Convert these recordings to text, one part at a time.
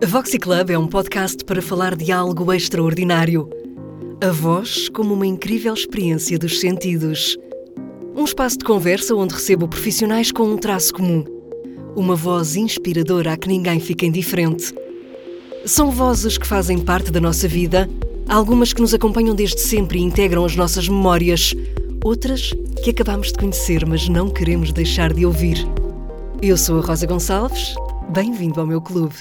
A Voxy Club é um podcast para falar de algo extraordinário. A voz como uma incrível experiência dos sentidos. Um espaço de conversa onde recebo profissionais com um traço comum. Uma voz inspiradora a que ninguém fica indiferente. São vozes que fazem parte da nossa vida, algumas que nos acompanham desde sempre e integram as nossas memórias, outras que acabamos de conhecer, mas não queremos deixar de ouvir. Eu sou a Rosa Gonçalves, bem-vindo ao meu clube.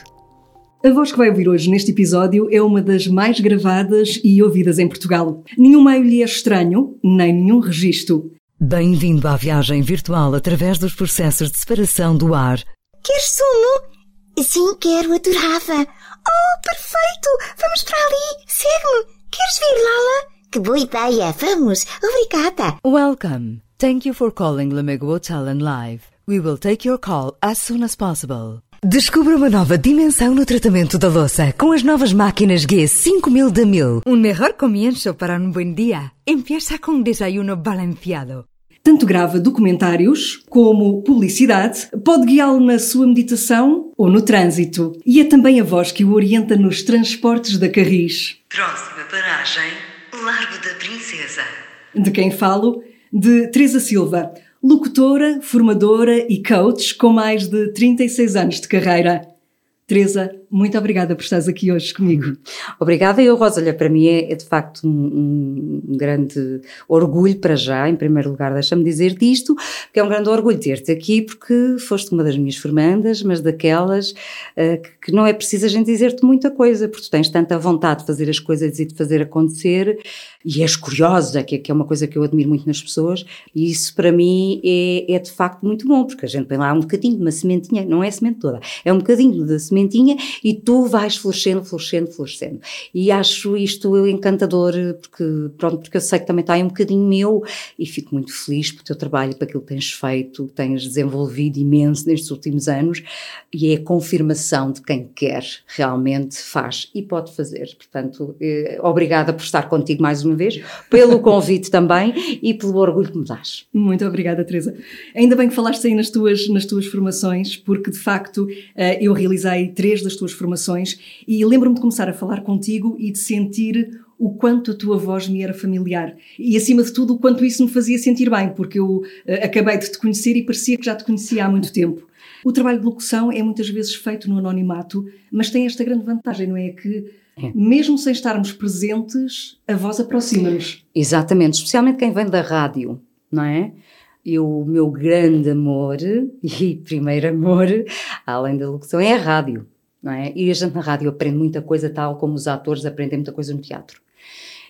A voz que vai ouvir hoje neste episódio é uma das mais gravadas e ouvidas em Portugal. Nenhum meio lhe é estranho, nem nenhum registro. Bem-vindo à viagem virtual através dos processos de separação do ar. Queres sumo? Sim, quero, adorava. Oh, perfeito! Vamos para ali! Segue-me! Queres vir, Lala? Que boa ideia! Vamos! Obrigada! Welcome. Thank you for calling Lamego Hotel and Live. We will take your call as soon as possible. Descubra uma nova dimensão no tratamento da louça com as novas máquinas G 5000 de 1000. Un mejor comienzo para un buen día empieza con un desayuno balanceado. Tanto grava documentários como publicidade, pode guiá-lo na sua meditação ou no trânsito. E é também a voz que o orienta nos transportes da Carris. Próxima paragem, Largo da Princesa. De quem falo? De Teresa Silva, locutora, formadora e coach com mais de 36 anos de carreira. Teresa, muito obrigada por estares aqui hoje comigo. Obrigada, eu, Rosa. Olha, para mim é, é de facto um, um, grande orgulho para já, em primeiro lugar, deixa-me dizer-te isto, é um grande orgulho ter-te aqui, porque foste uma das minhas formandas, mas daquelas uh, que, que, não é preciso a gente dizer-te muita coisa, porque tu tens tanta vontade de fazer as coisas e de fazer acontecer, e és curiosa, que, que é uma coisa que eu admiro muito nas pessoas, e isso para mim é, é de facto muito bom, porque a gente põe lá um bocadinho de uma sementinha, não é a semente toda, é um bocadinho da sementinha e tu vais florescendo, florescendo, florescendo. E acho isto encantador, porque, pronto, porque eu sei que também está aí um bocadinho meu e fico muito feliz pelo teu trabalho, por aquilo que tens feito, tens desenvolvido imenso nestes últimos anos e é a confirmação de quem quer realmente faz e pode fazer. Portanto, eh, obrigada por estar contigo mais uma vez, pelo convite também e pelo orgulho que me dás. Muito obrigada, Teresa. Ainda bem que falaste aí nas tuas, nas tuas formações, porque de facto eh, eu realizei três das tuas formações e lembro-me de começar a falar contigo e de sentir o quanto a tua voz me era familiar e acima de tudo o quanto isso me fazia sentir bem, porque eu uh, acabei de te conhecer e parecia que já te conhecia há muito tempo. O trabalho de locução é muitas vezes feito no anonimato, mas tem esta grande vantagem, não é? Que é. mesmo sem estarmos presentes, a voz aproxima-nos. Exatamente, especialmente quem vem da rádio, não é? E o meu grande amor e primeiro amor, além da locução, é a rádio não é? E a gente na rádio aprende muita coisa, tal como os atores aprendem muita coisa no teatro.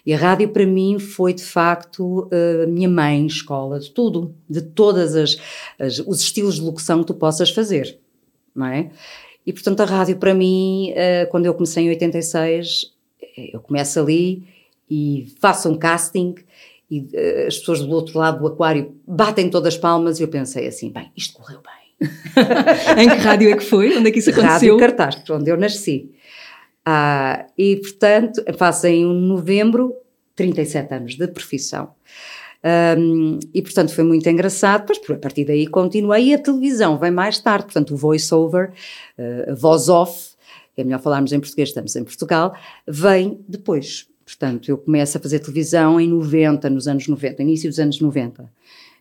E a rádio para mim foi de facto a minha mãe, escola, de tudo, de todas as, as, os estilos de locução que tu possas fazer, não é? E portanto a rádio para mim, uh, quando eu comecei em 86, eu começo ali e faço um casting e uh, as pessoas do outro lado do aquário batem todas as palmas e eu pensei assim, bem, isto correu bem em que rádio é que foi? Onde é que isso aconteceu? Rádio Cartaz, onde eu nasci. Ah, e, portanto, faço em novembro 37 anos de profissão. Um, e, portanto, foi muito engraçado. Pois, a partir daí, continuei. E a televisão vem mais tarde. Portanto, o voice-over, uh, voz off, é melhor falarmos em português, estamos em Portugal, vem depois. Portanto, eu começo a fazer televisão em 90, nos anos 90, início dos anos 90.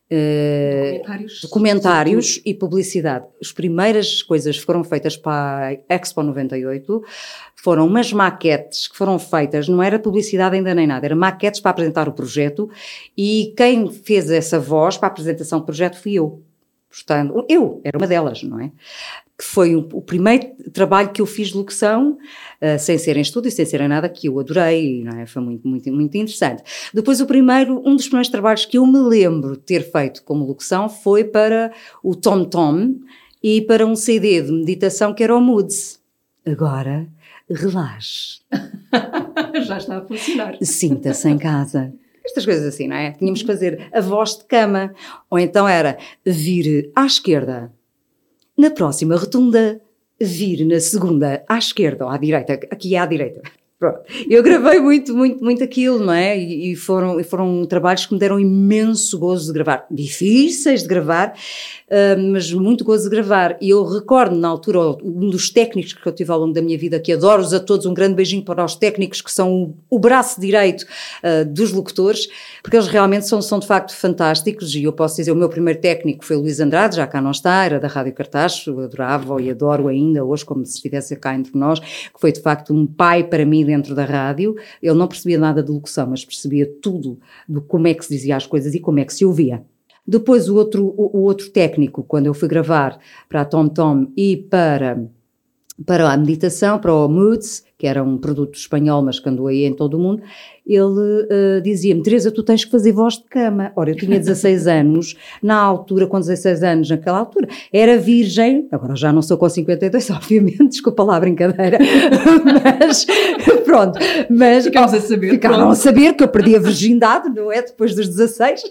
Documentários, documentários e publicidade. As primeiras coisas que foram feitas para a Expo 98 foram umas maquetes que foram feitas, não era publicidade ainda nem nada, eram maquetes para apresentar o projeto e quem fez essa voz para a apresentação do projeto fui eu. Portanto, eu era uma delas, não é? que foi o, o, primeiro trabalho que eu fiz de locução, uh, sem ser em estúdio, sem ser em nada, que eu adorei, não é? foi muito, muito, muito interessante. Depois o primeiro, um dos primeiros trabalhos que eu me lembro de ter feito como locução foi para o Tom Tom e para um CD de meditação que era o Moods. Agora, relaxe. Já está a funcionar. Sinta-se em casa. Estas coisas assim, não é? Tínhamos que fazer a voz de cama, ou então era vir à esquerda, na próxima rotunda, vir na segunda à esquerda ou à direita, aqui à direita. Pronto. Eu gravei muito, muito, muito aquilo, não é? E, foram, foram trabalhos que me deram imenso gozo de gravar. Difíceis de gravar, mas muito gozo de gravar. E eu recordo, na altura, um dos técnicos que eu tive ao longo da minha vida, que adoro-os a todos, um grande beijinho para os técnicos que são o, o braço direito uh, dos locutores, porque eles realmente são, são de facto fantásticos. E eu posso dizer, o meu primeiro técnico foi o Luís Andrade, já cá não está, era da Rádio Cartacho, adorava e adoro ainda hoje, como se estivesse cá entre nós, que foi de facto um pai para mim dentro da rádio. Ele não percebia nada de locução, mas percebia tudo do como é que se dizia as coisas e como é que se ouvia. Depois o outro, o, o outro técnico, quando eu fui gravar para a Tom Tom e para, para a meditação, para o Moods, que era um produto espanhol, mas que andou aí em todo o mundo, ele uh, dizia-me, Teresa, tu tens que fazer voz de cama. Ora, eu tinha 16 anos, na altura, com 16 anos, naquela altura, era virgem, agora já não sou com 52, obviamente, desculpa lá a brincadeira, mas pronto. Mas, Ficámos a saber. Ficaram a saber que eu perdi a virgindade, não é? Depois dos 16.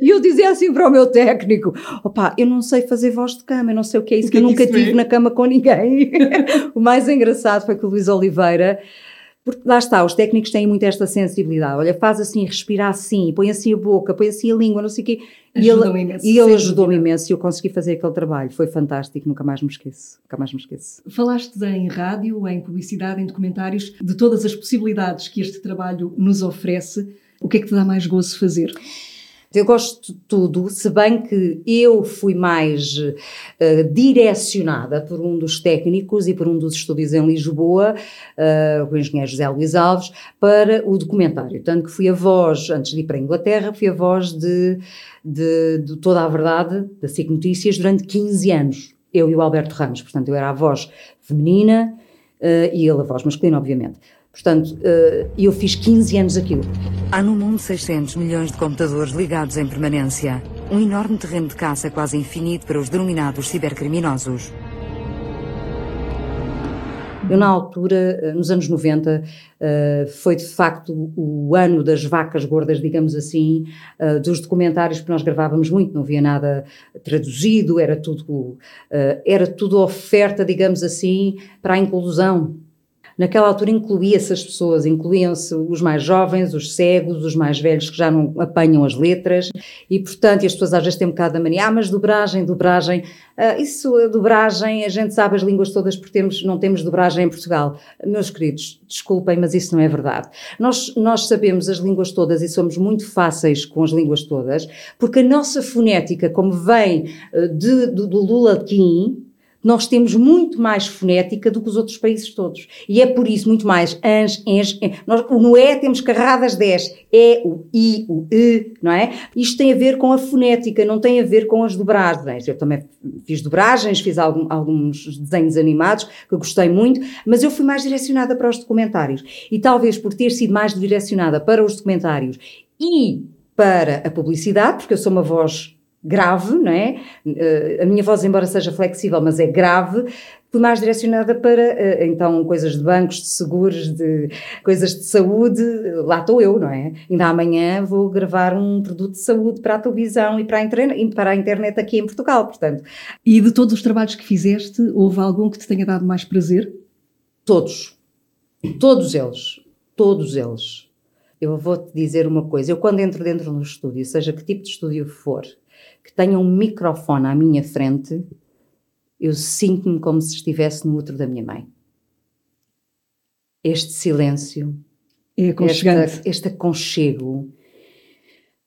E eu dizia assim para o meu técnico: opá, eu não sei fazer voz de cama, eu não sei o que é isso, que, que eu é nunca tive é? na cama com ninguém. o mais engraçado foi que o Luís Oliveira, porque lá está, os técnicos têm muito esta sensibilidade. Olha, faz assim, respira assim, põe assim a boca, põe assim a língua, não sei o quê. E ele, imenso, e ele ajudou-me imenso e eu consegui fazer aquele trabalho. Foi fantástico, nunca mais me esqueço. Nunca mais me esqueço. Falaste em rádio, em publicidade, em documentários, de todas as possibilidades que este trabalho nos oferece. O que é que te dá mais gozo fazer? Eu gosto de tudo, se bem que eu fui mais eh, direcionada por um dos técnicos e por um dos estúdios em Lisboa, eh, o engenheiro José Luís Alves, para o documentário. Tanto que fui a voz, antes de ir para a Inglaterra, fui a voz de, de, de toda a verdade, da SIC Notícias, durante 15 anos. Eu e o Alberto Ramos. Portanto, eu era a voz feminina eh, e ele a voz masculina, obviamente. Portanto, eh, eu fiz 15 anos aquilo. Há no mundo 600 milhões de computadores ligados em permanência. Um enorme terreno de caça quase infinito para os denominados cibercriminosos. Eu, na altura, eh, nos anos 90, eh, foi de facto o ano das vacas gordas, digamos assim, dos documentários que nós gravávamos muito, não havia nada traduzido, era tudo, era tudo oferta, digamos assim, para a inclusão. Naquela altura incluía-se as pessoas, incluíam-se os mais jovens, os cegos, os mais velhos que já não apanham as letras e, portanto, as pessoas às vezes têm um bocado da mania, ah, mas dobragem, dobragem, ah, isso, a dobragem, a gente sabe as línguas todas porque temos, não temos dobragem em Portugal. Meus queridos, desculpem, mas isso não é verdade. Nós, nós sabemos as línguas todas e somos muito fáceis com as línguas todas porque a nossa fonética, como vem eh, de, do, do Lulaquim, nós temos muito mais fonética do que os outros países todos. E é por isso muito mais ans, ens, en. Nós, no E temos carradas 10. E, o I, o E, não é? Isto tem a ver com a fonética, não tem a ver com as dobragens. Eu também fiz dobragens, fiz algum, alguns desenhos animados que gostei muito, mas eu fui mais direcionada para os documentários. E talvez por ter sido mais direcionada para os documentários e para a publicidade, porque eu sou uma voz grave, não é? Uh, a minha voz, embora seja flexível, mas é grave, mais direcionada para, uh, então, coisas de bancos, de seguros, de coisas de saúde, lá estou eu, não é? Ainda amanhã vou gravar um produto de saúde para a televisão e para a, internet, para a internet aqui em Portugal, portanto. E de todos os trabalhos que fizeste, houve algum que te tenha dado mais prazer? Todos. Todos eles. Todos eles. Eu vou-te dizer uma coisa, eu quando entro dentro do estúdio, seja que tipo de estúdio for, que tenha um microfone à minha frente, eu sinto-me como se estivesse no útero da minha mãe. Este silêncio, É este, este aconchego,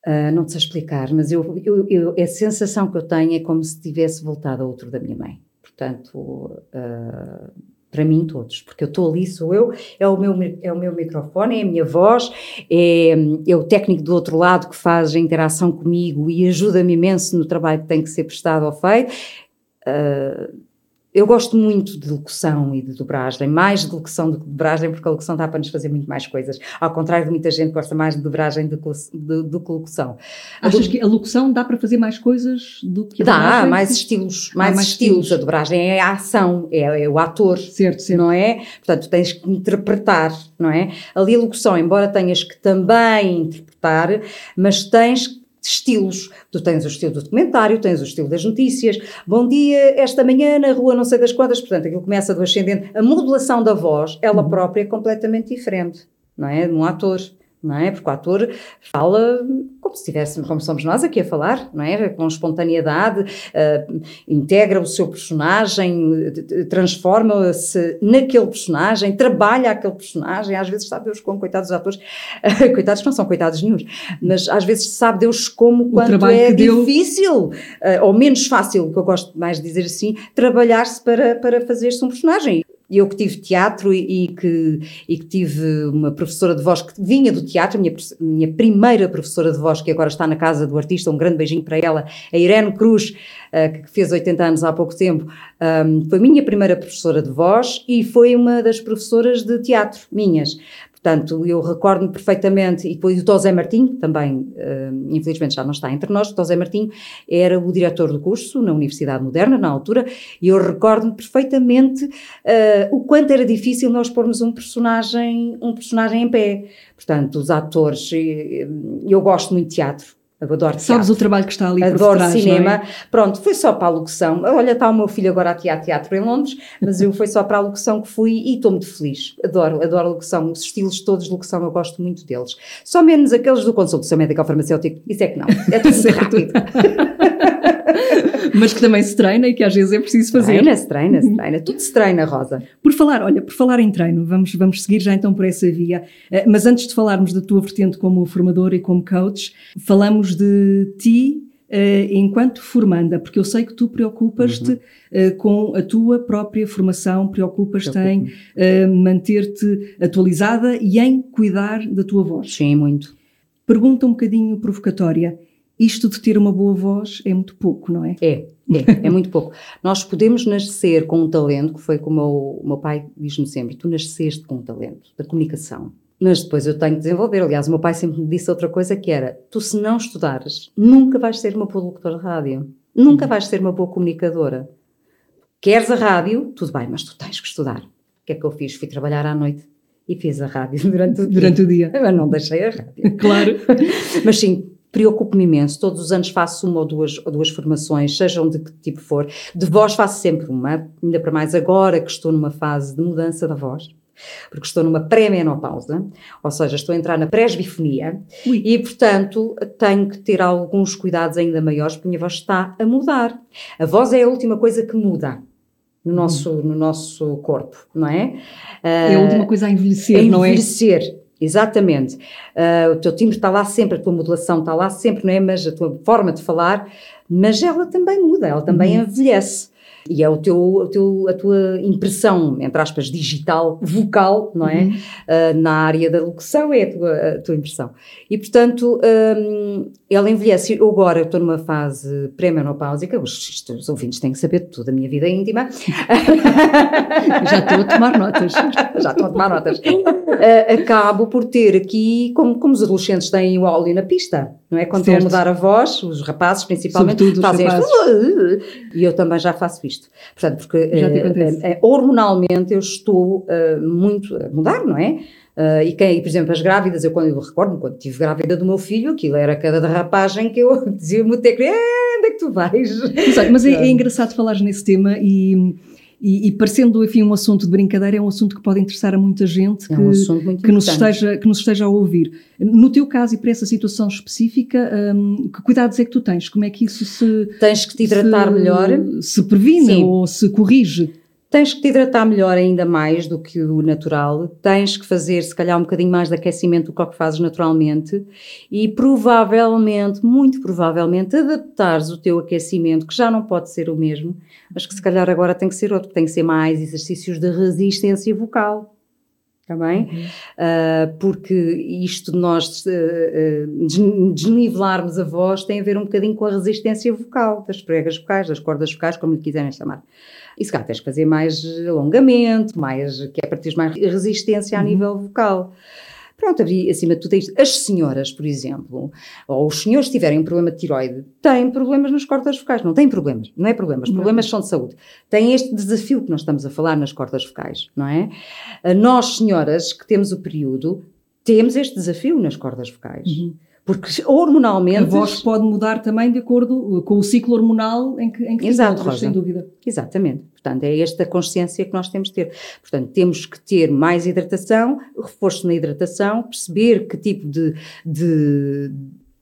uh, não te sei explicar, mas eu, eu, eu, a sensação que eu tenho é como se tivesse voltado ao útero da minha mãe. Portanto, uh, para mim todos, porque eu estou ali, sou eu, é o meu, é o meu microfone, é a minha voz, é, é o técnico do outro lado que faz a interação comigo e ajuda-me imenso no trabalho que tem que ser prestado ou feito. Uh, eu gosto muito de locução e de dobragem, mais de locução do que de dobragem, porque a locução dá para nos fazer muito mais coisas. Ao contrário de muita gente que gosta mais de dobragem do que, que locução. Achas que a locução dá para fazer mais coisas do que a Dá, dobragem? mais estilos, mais, mais estilos. estilos. A dobragem é a ação, é, é o ator, Certo, certo. não é? Portanto, tens que interpretar, não é? Ali a locução, embora tenhas que também interpretar, mas tens estilos. Tu tens o estilo do documentário, tens o estilo das notícias. Bom dia, esta manhã na rua não sei das quantas. Portanto, aquilo começa do ascendente. A modulação da voz, ela própria é completamente diferente, não é? De um ator. Não é? Porque o ator fala como se estivéssemos, como somos nós aqui a falar, não é? Com espontaneidade, uh, integra o seu personagem, transforma-se naquele personagem, trabalha aquele personagem, às vezes sabe Deus como, coitados dos atores, coitados que não são coitados nenhums, mas às vezes sabe Deus como, quanto é difícil, uh, ou menos fácil, que eu gosto mais de dizer assim, trabalhar-se para, para fazer-se um personagem eu que tive teatro e, e, que, e que tive uma professora de voz que vinha do teatro, minha, minha primeira professora de voz, que agora está na casa do artista, um grande beijinho para ela, a Irene Cruz, uh, que fez 80 anos há pouco tempo, um, foi minha primeira professora de voz e foi uma das professoras de teatro minhas. Portanto, eu recordo-me perfeitamente, e depois o Tosé Martinho, também, uh, infelizmente já não está entre nós, o Tosé Martinho era o diretor do curso na Universidade Moderna, na altura, e eu recordo-me perfeitamente uh, o quanto era difícil nós pormos um personagem, um personagem em pé. Portanto, os atores, eu gosto muito de teatro, eu adoro teatro. Sabes o trabalho que está ali adoro trás, cinema. É? Pronto, foi só para a locução. Olha, está o meu filho agora a teatro, teatro em Londres, mas eu foi só para a locução que fui e estou muito feliz. Adoro, adoro a locução. Os estilos todos de locução eu gosto muito deles. Só menos aqueles do consultação médico farmacêutico. Isso é que não. É tudo muito rápido. mas que também se treina e que às vezes é preciso fazer. Treina-se, treina-se, treina. Tudo se treina, Rosa. Por falar, olha, por falar em treino, vamos, vamos seguir já então por essa via. Eh, mas antes de falarmos da tua vertente como formador e como coach, falamos de ti Uh, enquanto formanda, porque eu sei que tu preocupas-te uhum. uh, com a tua própria formação, preocupas-te em uh, manter-te atualizada e em cuidar da tua voz. Sim, muito. Pergunta um bocadinho provocatória isto de ter uma boa voz é muito pouco, não é? É, é, é muito pouco. Nós podemos nascer com um talento, que foi como o meu pai diz-me sempre: tu nasceste com um talento da comunicação. Mas depois eu tenho que desenvolver. Aliás, o meu pai sempre me disse outra coisa que era: tu, se não estudares, nunca vais ser uma boa locutora de rádio, nunca vais ser uma boa comunicadora. Queres a rádio? Tudo bem, mas tu tens que estudar. O que é que eu fiz? Fui trabalhar à noite e fiz a rádio durante o durante dia. o dia. Não deixei a rádio. Claro. mas sim, preocupo-me imenso. Todos os anos faço uma ou duas, ou duas formações, sejam de que tipo for. De voz faço sempre uma, ainda para mais agora que estou numa fase de mudança da voz. Porque estou numa pré-menopausa, ou seja, estou a entrar na presbifonia e, portanto, tenho que ter alguns cuidados ainda maiores porque a minha voz está a mudar. A voz é a última coisa que muda no nosso, hum. no nosso corpo, não é? É a última coisa a envelhecer, a não é? Envelhecer, Exatamente. Uh, o teu timbre está lá sempre, a tua modulação está lá sempre, não é? Mas a tua forma de falar, mas ela também muda, ela também uhum. envelhece. E é o teu, o teu, a tua impressão, entre aspas, digital, vocal, não é? Uhum. Uh, na área da locução é a tua, a tua impressão. E, portanto, um, ela envelhece. Eu agora estou numa fase pré-menopáusica, os, os ouvintes têm que saber tudo da minha vida íntima. Já estou a tomar notas. Já estou a tomar notas. Uh, acabo por ter aqui, como, como os adolescentes têm o óleo na pista, não é? Quando certo. vão mudar a voz, os rapazes principalmente, Sobretudo fazem isto. E eu também já faço isto. Portanto, porque uh, hormonalmente eu estou muito a mudar, não é? Uh, e quem, por exemplo, as grávidas, eu quando eu recordo, quando estive grávida do meu filho, aquilo era cada derrapagem que eu dizia-me até que, onde é que tu vais? Exato, mas é, é engraçado falar nesse tema e e, e, parecendo, enfim, um assunto de brincadeira, é um assunto que pode interessar a muita gente que, é um que, nos, esteja, que nos esteja a ouvir. No teu caso e para essa situação específica, um, que cuidados é que tu tens? Como é que isso se. Tens que te hidratar se, melhor. Se previne Sim. ou se corrige? Tens que te hidratar melhor ainda mais do que o natural, tens que fazer se calhar um bocadinho mais de aquecimento do que o que fazes naturalmente e provavelmente, muito provavelmente, adaptares o teu aquecimento, que já não pode ser o mesmo, mas que se calhar agora tem que ser outro, tem que ser mais exercícios de resistência vocal. Está bem? Uhum. Uh, porque isto de nós uh, desnivelarmos a voz tem a ver um bocadinho com a resistência vocal, das pregas vocais, das cordas vocais, como lhe quiserem chamar. E se calhar tens que fazer mais alongamento, mais, que é para teres mais resistência a uhum. nível vocal. Pronto, acima de tudo é isto. As senhoras, por exemplo, ou os senhores que tiverem um problema de tiroide, têm problemas nas cordas vocais. Não têm problemas, não é problemas, não. problemas são de saúde. Têm este desafio que nós estamos a falar nas cordas vocais, não é? Nós, senhoras, que temos o período, temos este desafio nas cordas vocais. Uhum Porque hormonalmente. A voz pode mudar também de acordo com o ciclo hormonal em que, em que Exato, sem dúvida. Exatamente. Portanto, é esta consciência que nós temos de ter. Portanto, temos que ter mais hidratação, reforço na hidratação, perceber que tipo de, de,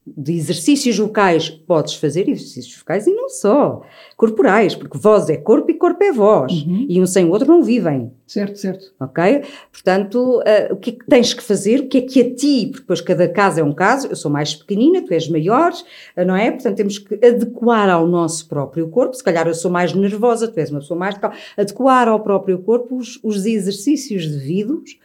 de exercícios vocais podes fazer, exercícios vocais e não só, corporais, porque voz é corpo e corpo é voz. Uhum. E um sem o outro não vivem. Certo, certo. Ok? Portanto, eh, o que é que tens que fazer? O que é que a ti, porque depois cada caso é um caso, eu sou mais pequenina, tu és maior, eh, não é? Portanto, temos que adequar ao nosso próprio corpo. Se calhar eu sou mais nervosa, tu és uma pessoa mais calma. Adequar ao próprio corpo os, os exercícios devidos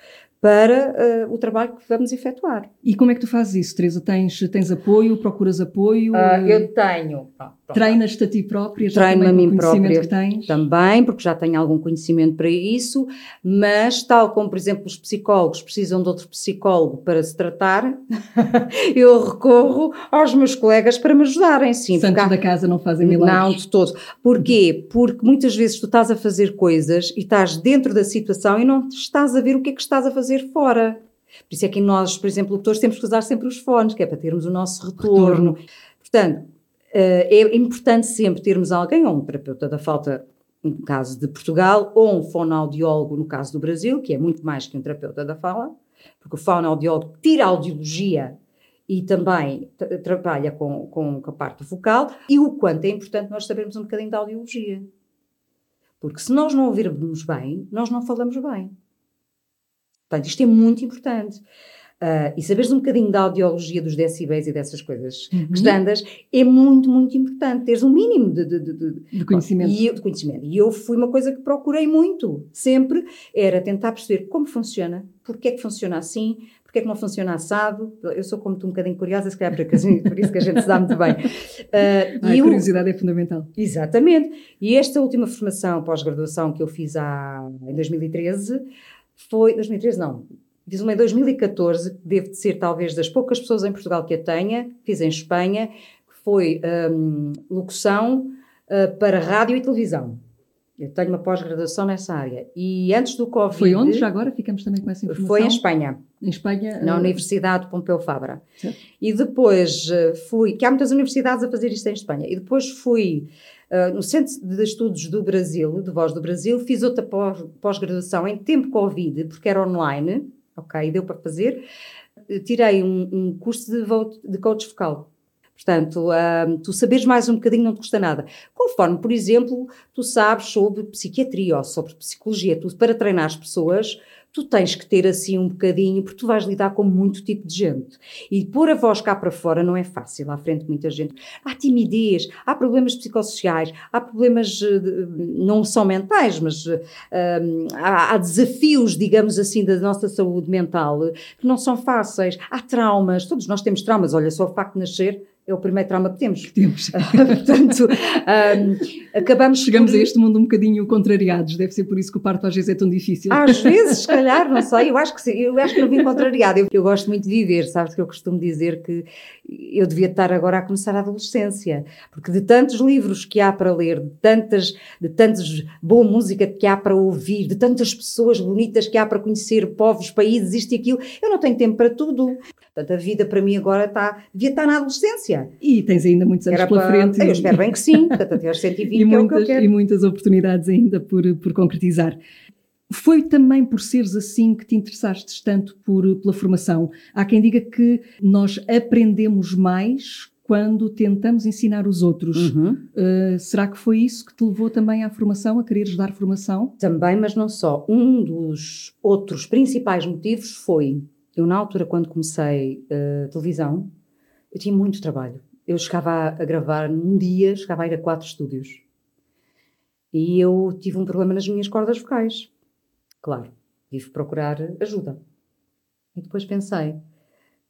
para eh, o trabalho que vamos efetuar. E como é que tu fazes isso, Teresa? Tens, tens apoio? Procuras apoio? Eh, eu tenho. pronto, pronto. Treinas-te a ti própria? Treino-me a mim própria que tens? também, porque já tenho algum conhecimento para isso, mas tal como, por exemplo, os psicólogos precisam de outro psicólogo para se tratar, eu recorro aos meus colegas para me ajudarem, sim. Santos há- da casa não fazem Não, milagres. de todo. Porquê? Porque muitas vezes tu estás a fazer coisas e estás dentro da situação e não estás a ver o que é que estás a fazer fora. Por isso é que nós, por exemplo, locutores, temos que usar sempre os fones, que é para termos o nosso retorno. Portanto, eh, é importante sempre termos alguém, ou um terapeuta da falta, no caso de Portugal, ou um fonoaudiólogo, no caso do Brasil, que é muito mais que um terapeuta da fala, porque o fonoaudiólogo tira a audiologia e também tra- trabalha com, com a parte vocal, e o quanto é importante nós sabermos um bocadinho da audiologia. Porque se nós não ouvirmos bem, nós não falamos bem. Portanto, isto é muito importante. Ah, e saberes um bocadinho da audiologia dos decibéis e dessas coisas Uhum. é muito, muito importante. Teres um mínimo de, de, de, de- conhecimento. e eu, de conhecimento. E eu fui uma coisa que procurei muito, sempre, era tentar perceber como funciona, porque é que funciona assim, porque é que não funciona assado. Eu sou como tu um bocadinho curiosa, se calhar por isso por isso que a gente se dá muito bem. Ah, e a eu- curiosidade é fundamental. Exatamente. E esta última formação pós-graduação que eu fiz há, em 2013 foi. 2013 não. Fiz uma em 2014, que devo de ser talvez das poucas pessoas em Portugal que a tenha, fiz em Espanha, que foi hum, locução ah, para rádio e televisão. Eu tenho uma pós-graduação nessa área. E antes do Covid. Foi onde? Já agora ficamos também com essa informação. Foi em Espanha Em Espanha. na eh, Universidade de Pompeu Fabra. Certo. E depois eh, fui, que há muitas universidades a fazer isto em Espanha, e depois fui eh, no Centro de Estudos do Brasil, de Voz do Brasil, fiz outra pós- pós-graduação em tempo Covid, porque era online, ok, deu para fazer. Eh, Tirei um, um curso de, de coach vocal. Portanto, tu saberes mais um bocadinho não te custa nada. Conforme, por exemplo, tu sabes sobre psiquiatria ou sobre psicologia, tu, para treinar as pessoas, tu tens que ter assim um bocadinho, porque tu vais lidar com muito tipo de gente. E pôr a voz cá para fora não é fácil, à frente de muita gente. Há timidez, há problemas psicossociais, há problemas, eh, não só mentais, mas eh, hum, há, há desafios, digamos assim, da nossa saúde mental eh, que não são fáceis. Há traumas, todos nós temos traumas. Olha, só o facto de nascer é o primeiro trauma que temos. Temos. Portanto, hum, acabamos Chegamos por- a este mundo um bocadinho contrariados. Deve ser por isso que o parto às vezes é tão difícil. Às vezes, se calhar, não sei, eu acho que sim, eu acho que não vim contrariada. Eu, eu gosto muito de viver, sabes que eu costumo dizer que eu devia estar agora a começar a adolescência, porque de tantos livros que há para ler, de tantas, de tantas boa música que há para ouvir, de tantas pessoas bonitas que há para conhecer, povos, países, isto e aquilo, eu não tenho tempo para tudo. Portanto, a vida para mim agora está, devia estar na adolescência. E tens ainda muitos anos Era pela para- frente. Eu espero bem que sim, portanto, até aos 120 e que é que muitas, quero. e muitas oportunidades ainda por, por concretizar. Foi também por seres assim que te interessaste tanto por, pela formação. Há quem diga que nós aprendemos mais quando tentamos ensinar os outros. Uhum. Uh, será que foi isso que te levou também à formação, a quereres dar formação? Também, mas não só. Um dos outros principais motivos foi, eu na altura quando comecei a televisão, eu tinha muito trabalho. Eu chegava a, a gravar num dia, chegava a ir a quatro estúdios. E eu tive um problema nas minhas cordas vocais. Claro, tive procurar ajuda. E depois pensei,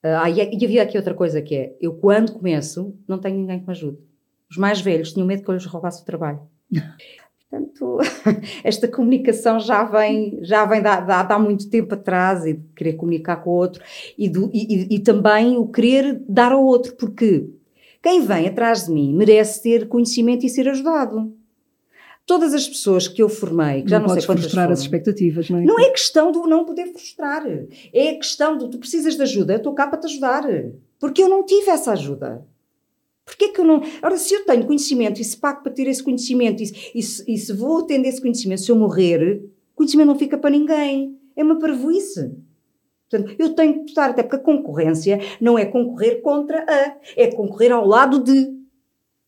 ah, e, e havia aqui outra coisa que é, eu quando começo, não tenho ninguém que me ajude. Os mais velhos tinham medo que eu lhes roubasse o trabalho. Portanto, esta comunicação já vem, já vem de, há- de de muito tempo atrás e de querer comunicar com o outro e, do- e- e- e também o querer dar ao outro, porque quem vem atrás de mim merece ter conhecimento e ser ajudado. Todas as pessoas que eu formei, que já não, podes sei quantas frustrar foram, as expectativas, não é? não é questão do não poder frustrar. É questão do tu precisas de ajuda, eu estou cá para te ajudar. Porque eu não tive essa ajuda. Porquê que eu não. Ora, se eu tenho conhecimento e se pago para ter esse conhecimento e, se- e se- vou atender esse conhecimento, se eu morrer, o conhecimento não fica para ninguém. É uma parvoíce. Portanto, eu tenho que estar, até porque a concorrência não é concorrer contra a, é concorrer ao lado de.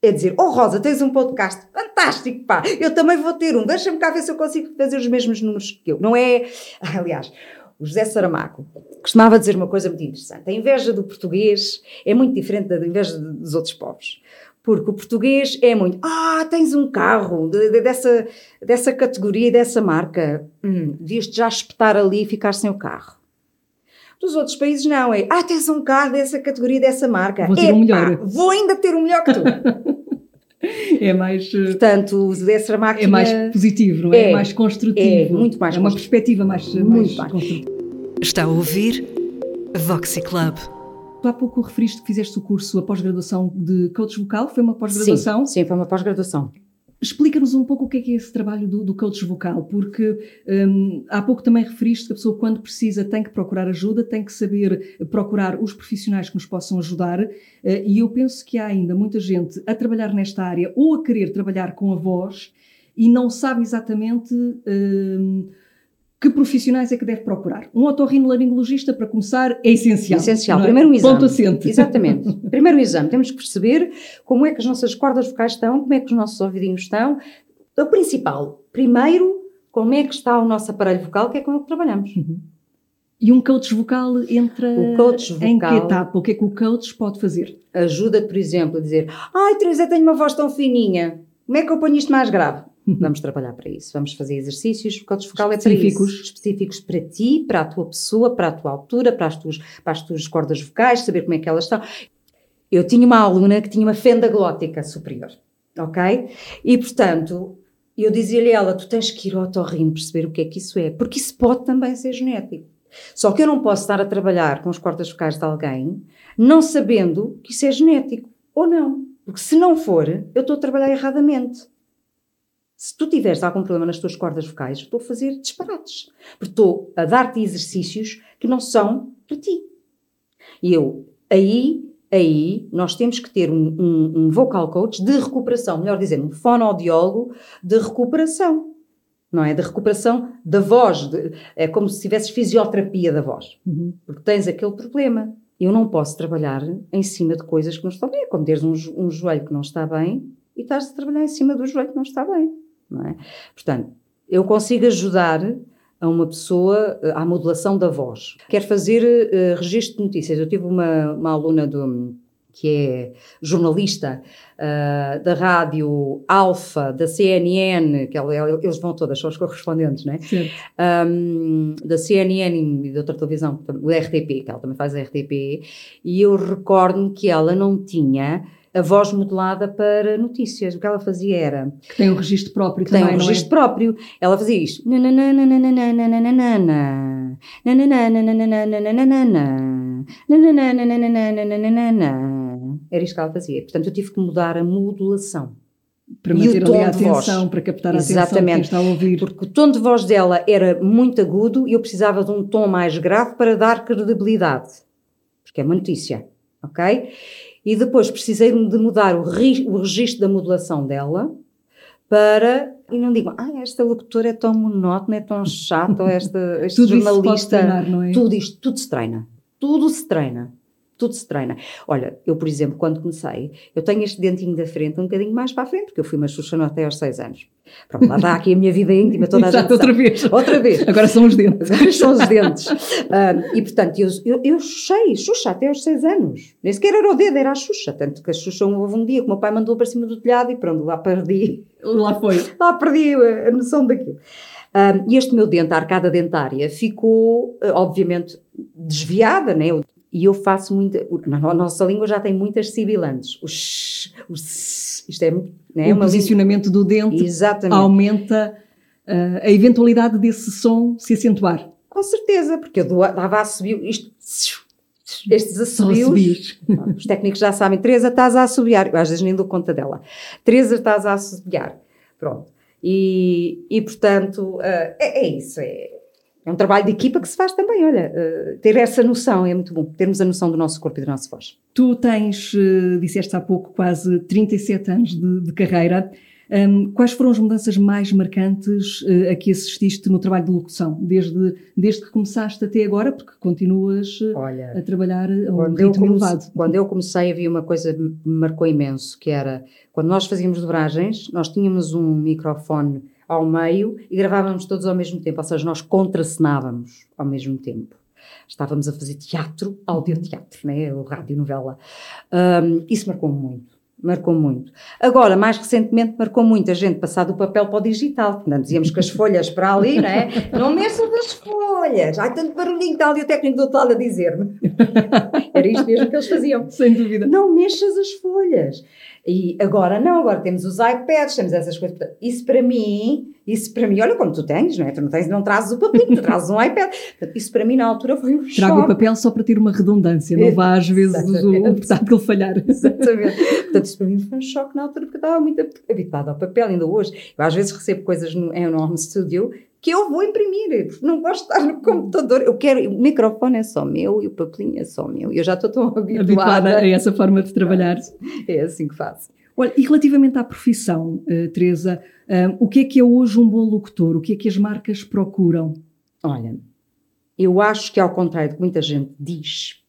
É dizer, oh Rosa, tens um podcast fantástico, pá, eu também vou ter um, deixa-me cá ver se eu consigo fazer os mesmos números que eu. Não é. Aliás, o José Saramago costumava dizer uma coisa muito interessante: a inveja do português é muito diferente da inveja dos outros povos. Porque o português é muito, ah, tens um carro de- de- dessa, dessa categoria e dessa marca, hum, devias-te já espetar ali e ficar sem o carro. Dos outros países não, é, ah, tens um carro dessa categoria, dessa marca. Vou ter um melhor. Vou ainda ter um melhor que tu. É mais, eh, Portanto, o José Saramago é mais positivo, não é? É, É mais construtivo. é muito mais É uma perspectiva mais, Muito mais mais. construtiva. Está a ouvir Voxy Club. Tu há pouco referiste que fizeste o curso, a pós-graduação de coach vocal, foi uma pós-graduação? Sim, sim, foi uma pós-graduação. Explica-nos um pouco o que é que é esse trabalho do, do coach vocal, porque hum, há pouco também referiste que a pessoa, quando precisa, tem que procurar ajuda, tem que saber procurar os profissionais que nos possam ajudar, eh, e eu penso que há ainda muita gente a trabalhar nesta área ou a querer trabalhar com a voz e não sabe exatamente hum, que profissionais é que deve procurar. Um otorrinolaringologista, para começar, é essencial. Essencial. é? Primeiro um exame. Ponto assente. Exatamente. Primeiro o exame. Temos que perceber como é que as nossas cordas vocais estão, como é que os nossos ouvidinhos estão. O principal, primeiro, como é que está o nosso aparelho vocal, que é com ele que trabalhamos. E um coach vocal entra O coach em que vocal- etapa? O que é que o coach pode fazer? Ajuda-te, por exemplo, a dizer: Ai, Teresa, tenho uma voz tão fininha, como é que eu ponho isto mais grave? Vamos trabalhar para isso. Vamos fazer exercícios, o coach vocal é para Específicos. isso. Específicos para ti, para a tua pessoa, para a tua altura, para as tuas, para as tuas cordas vocais, saber como é que elas estão. Eu tinha uma aluna que tinha uma fenda glótica superior, ok? E, portanto, eu dizia-lhe ela, tu tens que ir ao otorrino perceber o que é que isso é, porque isso pode também ser genético. Só que eu não posso estar a trabalhar com as cordas vocais de alguém não sabendo que isso é genético, ou não. Porque se não for, eu estou a trabalhar erradamente. Se tu tiveres algum problema nas tuas cordas vocais, estou a fazer disparates. Porque estou a dar-te exercícios que não são para ti. E eu, aí, aí, nós temos que ter um, um- um vocal coach de recuperação, melhor dizendo, um fonoaudiólogo de recuperação. Não é? De recuperação da voz. de- é como se tivesses fisioterapia da voz. Porque tens aquele problema. Eu não posso trabalhar em cima de coisas que não estão bem. É como teres um, um joelho que não está bem e estás a trabalhar em cima do joelho que não está bem. Não é? Portanto, eu consigo ajudar a uma pessoa eh, à modulação da voz. Quero fazer eh, registro de notícias. Eu tive uma, uma aluna do, que é jornalista ah, da rádio Alfa, da CNN, que ela- eles vão todas, são os correspondentes, não é? Um, da CNN e de outra televisão, o RTP, que ela também faz RTP, e eu recordo-me que ela não tinha a voz modulada para notícias. O que ela fazia era, Que tem um registro próprio que tem também, um não é? registro próprio, ela fazia isto. Era isto que ela fazia. Portanto, eu tive que mudar a modulação. Para manter ali a atenção, para captar a atenção de quem Exatamente. está a ouvir. Porque o tom de voz dela era muito agudo e eu precisava de um tom mais grave para dar credibilidade. Porque é uma notícia, ok? E depois precisei de mudar o, o registro da modulação dela para. E não digam, ah, esta locutora é tão monótona, é tão chata, ou esta, este Tudo jornalista. treinar, não é? Tudo isto, tudo se treina. Tudo se treina. Tudo se treina. Olha, eu, por exemplo, quando comecei, eu tenho este dentinho da frente um bocadinho mais para a frente, porque eu fui uma Xuxa até aos seis anos. Pronto, lá está aqui a minha vida íntima, toda a gente Exato, outra sabe. vez. Outra vez. Agora são os dentes. Agora são os dentes. Ah, e, portanto, eu, eu, eu chuchei, Xuxa até aos seis anos. Nem sequer era o dedo, era a Xuxa. Tanto que a Xuxa houve um dia que o meu pai mandou para cima do telhado e pronto, lá perdi Lá foi. lá perdi a, a noção daquilo. Ahm, e este meu dente, a arcada dentária, ficou, eh, obviamente, desviada, né? E eu faço muita. No- nossa língua já tem muitas sibilantes. O sh, o s, isto é, né? o posicionamento do dente língua- Exatamente. aumenta ah, a eventualidade desse som se acentuar. Com certeza, porque eu dava a subir isto. Estes assobios. Os técnicos já sabem, Teresa, estás a assobiar. Eu às vezes nem dou conta dela. Teresa, estás a assobiar. Pronto. E, e portanto, ah, é, é isso. É, É um trabalho de equipa que se faz também, olha, uh, ter essa noção é muito bom, termos a noção do nosso corpo e da nossa voz. Tu tens, uh, disseste há pouco, quase 37 anos de, de carreira. Um, quais foram as mudanças mais marcantes uh, a que assististe no trabalho de locução, desde, desde que começaste até agora, porque continuas Olha, a trabalhar a um ritmo elevado? Quando eu comecei havia uma coisa que me marcou imenso, que era, quando nós fazíamos dobragens, nós tínhamos um microfone ao meio e gravávamos todos ao mesmo tempo, ou seja, nós contracenávamos ao mesmo tempo. Estávamos a fazer teatro, audioteatro, né? o rádio novela. Um, isso marcou muito marcou muito. Agora, mais recentemente, marcou muito a gente passar do papel para o digital. Portanto, dizíamos que as folhas para ali, não é? Não mexam das folhas. Há tanto barulhinho que está o técnico do tal a dizer-me. Era isto mesmo que eles faziam. Sem dúvida. Não mexas as folhas. E agora não, agora temos os iPads, temos essas coisas. Isso para mim, isso para mim, olha como tu tens, não é? Tu não, tens, não trazes o papel, tu trazes um iPad. Isso para mim na altura foi um choque. Trago o papel só para ter uma redundância, não vá às vezes o, o portátil falhar. Exatamente. Portanto, isso para mim foi um choque na altura, porque eu estava muito habituada ao papel, ainda hoje. Eu às vezes recebo coisas no, em um home studio que eu vou imprimir, porque não gosto de estar no computador. Eu quero, o microfone é só meu e o papelinho é só meu. Eu já estou tão habituada, habituada a essa forma de trabalhar. É assim que faço. Olha, e relativamente à profissão, uh, Teresa, uh, o que é que é hoje um bom locutor? O que é que as marcas procuram? Olha, eu acho que ao contrário do que muita gente diz,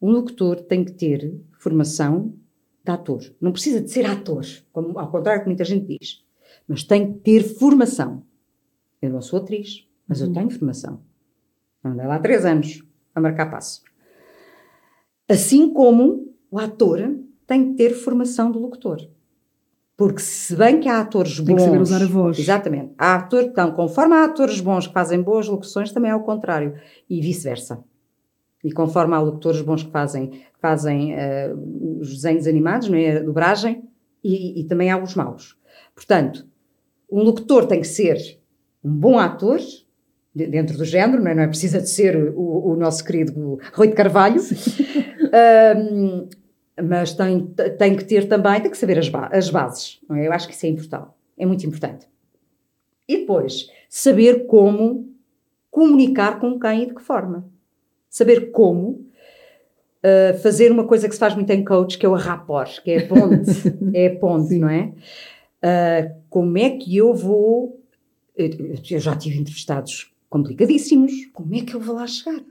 um locutor tem que ter formação de ator. Não precisa de ser ator, como, ao contrário do que muita gente diz, mas tem que ter formação. Eu não sou atriz, mas uhum. eu tenho formação. Andei lá há três anos a marcar passo. Assim como o ator tem que ter formação de locutor. Porque se bem que há atores bons... Tem que saber usar a voz. Exatamente. Há atores, então, conforme há atores bons que fazem boas locuções, também é o contrário. E vice-versa. E conforme há locutores bons que fazem, fazem uh, os desenhos animados, não é? a dobragem, e, e também há os maus. Portanto, um locutor tem que ser um bom ator, dentro do género, não é, não é precisa de ser o, o nosso querido Rui de Carvalho, um, mas tem, tem que ter também, tem que saber as, ba as bases, não é? eu acho que isso é importante, é muito importante. E depois, saber como comunicar com quem e de que forma. Saber como uh, fazer uma coisa que se faz muito em coach, que é o rapport, que é a ponte, é a ponte, não é? Uh, como é que eu vou eu já tive entrevistados complicadíssimos. Como é que eu vou lá chegar?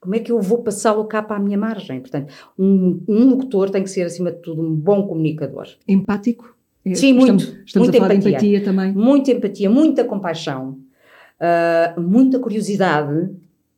Como é que eu vou passá-lo cá para a minha margem? Portanto, um, um locutor tem que ser, acima de tudo, um bom comunicador. Empático? É, Sim, estamos, muito. Estamos muita a falar empatia. de empatia também. Muita empatia, muita compaixão, uh, muita curiosidade,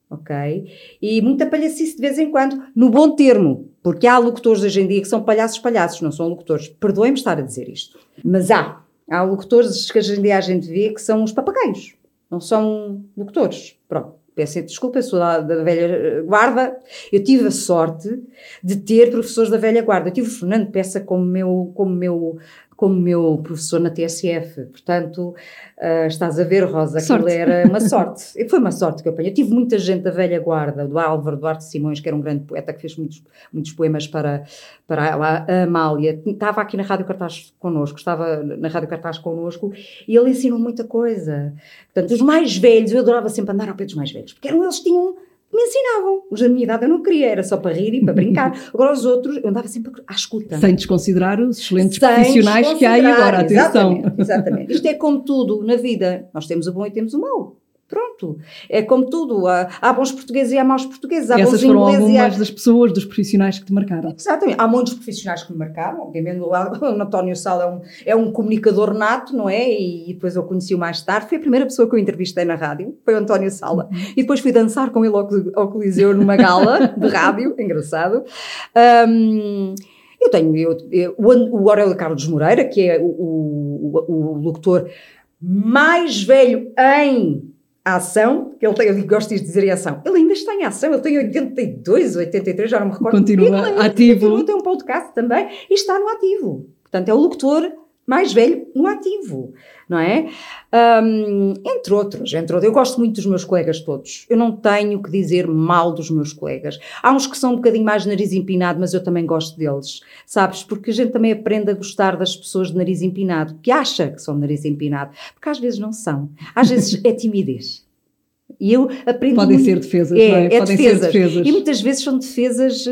ok? E muita palhacice de vez em quando, no bom termo, porque há locutores hoje em dia que são palhaços palhaços, não são locutores. Perdoem-me estar a dizer isto, mas há. Há locutores que hoje em dia a gente vê que são os papagaios, não são locutores. Pronto, peço desculpa, sou da, da, velha guarda. Eu tive a sorte de ter professores da velha guarda. Eu tive o Fernando Peça como meu, como meu como meu professor na TSF. Portanto, uh, estás a ver, Rosa, aquilo era uma sorte. E foi uma sorte que eu apanhei. Eu tive muita gente da velha guarda, do Álvaro Duarte Simões, que era um grande poeta que fez muitos, muitos poemas para, para a, a Amália. Estava aqui na Rádio Cartaz connosco, estava na Rádio Cartaz connosco, e ele ensinou muita coisa. Portanto, os mais velhos, eu adorava sempre andar ao pé dos mais velhos, porque eram eles tinham me ensinavam. Os da minha idade eu não queria, era só para rir e para brincar. Agora os outros, eu andava sempre à escuta. Sem desconsiderar os excelentes Sem profissionais que há aí agora, atenção. Exatamente, exatamente. Isto é como tudo na vida. Nós temos o bom e temos o mau. Pronto. É como tudo. Há, há bons portugueses e há maus portugueses. Há Essas foram algumas há... das pessoas, dos profissionais que te marcaram. Exatamente. Há muitos profissionais que me marcaram. Obviamente, o António Sala é um, é um comunicador nato, não é? E, e depois eu conheci-o mais tarde. Foi a primeira pessoa que eu entrevistei na rádio. Foi o António Sala. Uhum. E depois fui dançar com ele ao, ao Coliseu numa gala de rádio. Engraçado. Um, eu tenho eu, eu, o Aurélio Carlos Moreira, que é o, o, o locutor mais velho em a ação, que ele tem, eu gosto de dizer em ação, ele ainda está em ação, ele tem 82, 83, já não me recordo. Continua ele, ativo. Continua, tem um podcast também e está no ativo. Portanto, é o locutor mais velho no ativo, não é? Um, entre outros, entre outros. Eu gosto muito dos meus colegas todos. Eu não tenho que dizer mal dos meus colegas. Há uns que são um bocadinho mais de nariz empinado, mas eu também gosto deles, sabes? Porque a gente também aprende a gostar das pessoas de nariz empinado, que acha que são de nariz empinado, porque às vezes não são. Às vezes é timidez. E eu aprendi. Podem muito- ser defesas, é, não é? é Podem defesas. ser defesas. E muitas vezes são defesas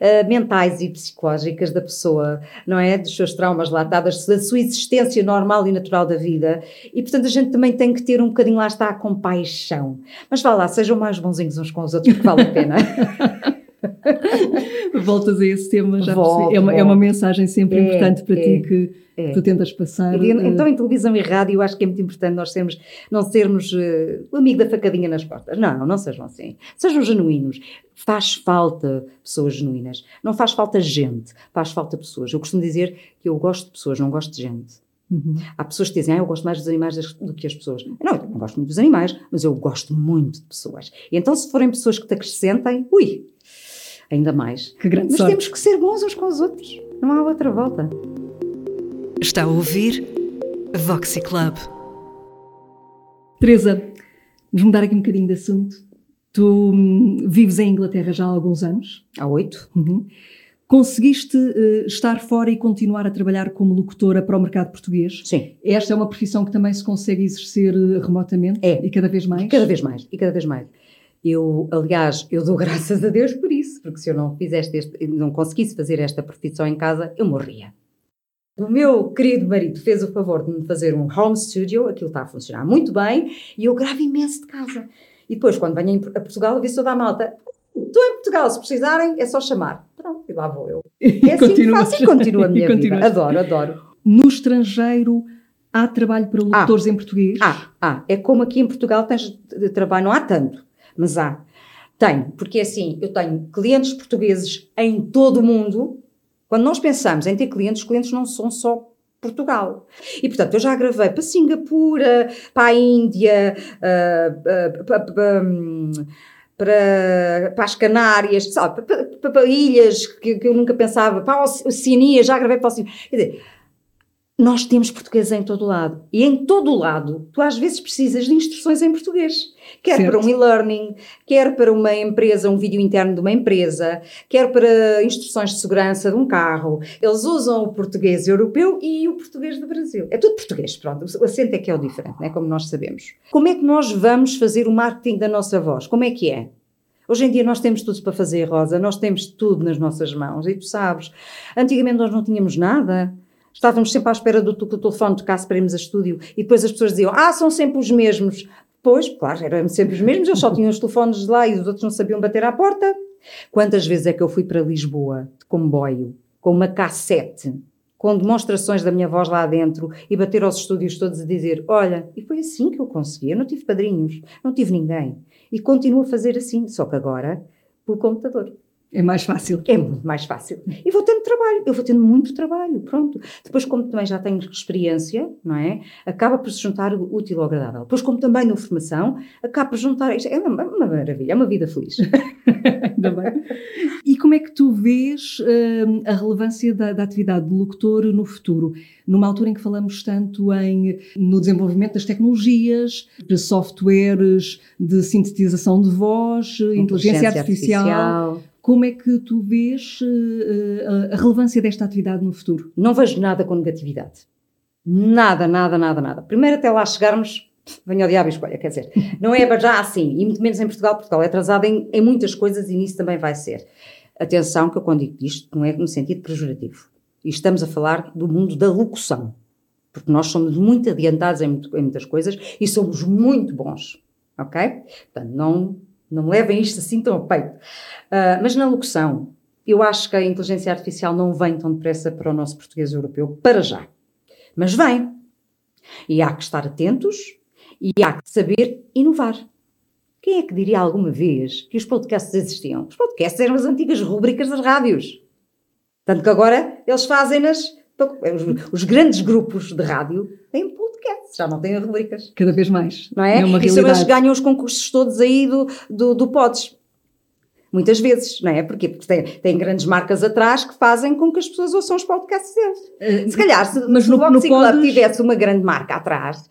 eh, mentais e psicológicas da pessoa, não é? Dos seus traumas da da sua existência normal e natural da vida. E portanto a gente também tem que ter um bocadinho lá está a compaixão. Mas vá lá, sejam mais bonzinhos uns com os outros, porque vale a pena. Voltas a esse tema, já Volto. É uma, é uma mensagem sempre É, importante para é, ti que é. tu tentas passar. Eh, Então, em televisão e rádio, eu acho que é muito importante nós sermos, não sermos eh, o amigo da facadinha nas costas. Não, não sejam assim. Sejam genuínos. Faz falta pessoas genuínas. Não faz falta gente, faz falta pessoas. Eu costumo dizer que eu gosto de pessoas, não gosto de gente. uhum. Há pessoas que dizem, ah, eu gosto mais dos animais do que as pessoas. Não, eu não gosto muito dos animais, mas eu gosto muito de pessoas. E então, se forem pessoas que te acrescentem, ui, ainda mais. Que grande Mas sorte. temos que ser bons uns com os outros. Não há outra volta. Está a ouvir Voxy Club. Teresa, vamos mudar aqui um bocadinho de assunto. Tu hum, vives em Inglaterra já há alguns anos. Há oito. Uhum. Conseguiste eh, estar fora e continuar a trabalhar como locutora para o mercado português? Sim. Esta é uma profissão que também se consegue exercer eh, remotamente É. e cada vez mais? E cada vez mais, e cada vez mais. Eu, aliás, eu dou graças a Deus por isso, porque se eu não fizesse este, não conseguisse fazer esta profissão em casa, eu morria. O meu querido marido fez o favor de me fazer um home studio, aquilo está a funcionar muito bem, e eu gravo imenso de casa. E depois, quando venho a Portugal, eu vi toda a malta. Estou em Portugal, se precisarem, é só chamar. Pronto, e lá vou eu. É assim que faço e continuo a E minha vida. Adoro, adoro. No estrangeiro há trabalho para locutores em português? Ah, ah, é como aqui em Portugal tens de trabalho, não há tanto, mas há. Tenho, porque assim, eu tenho clientes portugueses em todo o mundo. Quando nós pensamos em ter clientes, os clientes não são só Portugal. E, portanto, eu já gravei para Singapura, para a Índia, ah, ah, pa- pa- hum, para, para as Canárias, sabe, para, para- para ilhas que, que eu nunca pensava, para a Oce- Oceania, já gravei para a Oceania. Quer dizer, nós temos português em todo o lado. E em todo o lado, tu às vezes precisas de instruções em português. Quer Certo. para um e-learning, quer para uma empresa, um vídeo interno de uma empresa, quer para instruções de segurança de um carro. Eles usam o português europeu e o português do Brasil. É tudo português, pronto. O acento é que é o diferente, né? como nós sabemos. Como é que nós vamos fazer o marketing da nossa voz? Como é que é? Hoje em dia nós temos tudo para fazer, Rosa, nós temos tudo nas nossas mãos e tu sabes, antigamente nós não tínhamos nada. Estávamos sempre à espera do que o telefone tocasse para irmos a estúdio e depois as pessoas diziam, ah, são sempre os mesmos. Pois, claro, eram sempre os mesmos, eles só tinham os telefones de lá e os outros não sabiam bater à porta. Quantas vezes é que eu fui para Lisboa de comboio, com uma cassete, com demonstrações da minha voz lá dentro e bater aos estúdios todos a dizer: Olha, e foi assim que eu consegui. Eu não tive padrinhos, não tive ninguém. E continuo a fazer assim, só que agora pelo computador. É mais fácil. É muito mais fácil. E vou tendo trabalho, eu vou tendo muito trabalho, pronto. Depois, como também já tenho experiência, não é? Acaba por se juntar o útil ao agradável. Depois, como também na formação, acaba por juntar. isto É uma, uma maravilha, é uma vida feliz. Ainda bem. E como é que tu vês hum, a relevância da, da atividade de locutor no futuro? Numa altura em que falamos tanto em, no desenvolvimento das tecnologias, de softwares, de sintetização de voz, inteligência, artificial. Como é que tu vês eh, a, a relevância desta atividade no futuro? Não vejo nada com negatividade. Nada, nada, nada, nada. Primeiro, até lá chegarmos, venha ao diabo e escolha, quer dizer, não é já assim, e muito menos em Portugal. Portugal é atrasado em, em muitas coisas e nisso também vai ser. Atenção, que eu quando digo isto, não é no sentido pejorativo. E estamos a falar do mundo da locução. Porque nós somos muito adiantados em, em muitas coisas e somos muito bons. Ok? Portanto, não, não levem isto assim tão a peito. Ah, mas na locução, eu acho que a inteligência artificial não vem tão depressa para o nosso português europeu, para já. Mas vem. E há que estar atentos e há que saber inovar. Quem é que diria alguma vez que os podcasts existiam? Os podcasts eram as antigas rúbricas das rádios. Tanto que agora eles fazem-nas. Os, os grandes grupos de rádio têm podcasts, já não têm rubricas. Cada vez mais. Não é? uma e são eles ganham os concursos todos aí do, do, do Pods. Muitas vezes, não é? Porquê? Porque tem, tem grandes marcas atrás que fazem com que as pessoas ouçam os podcasts deles. Eh, Se calhar, se, Mas se no- o Voxy Club Pods- tivesse uma grande marca atrás,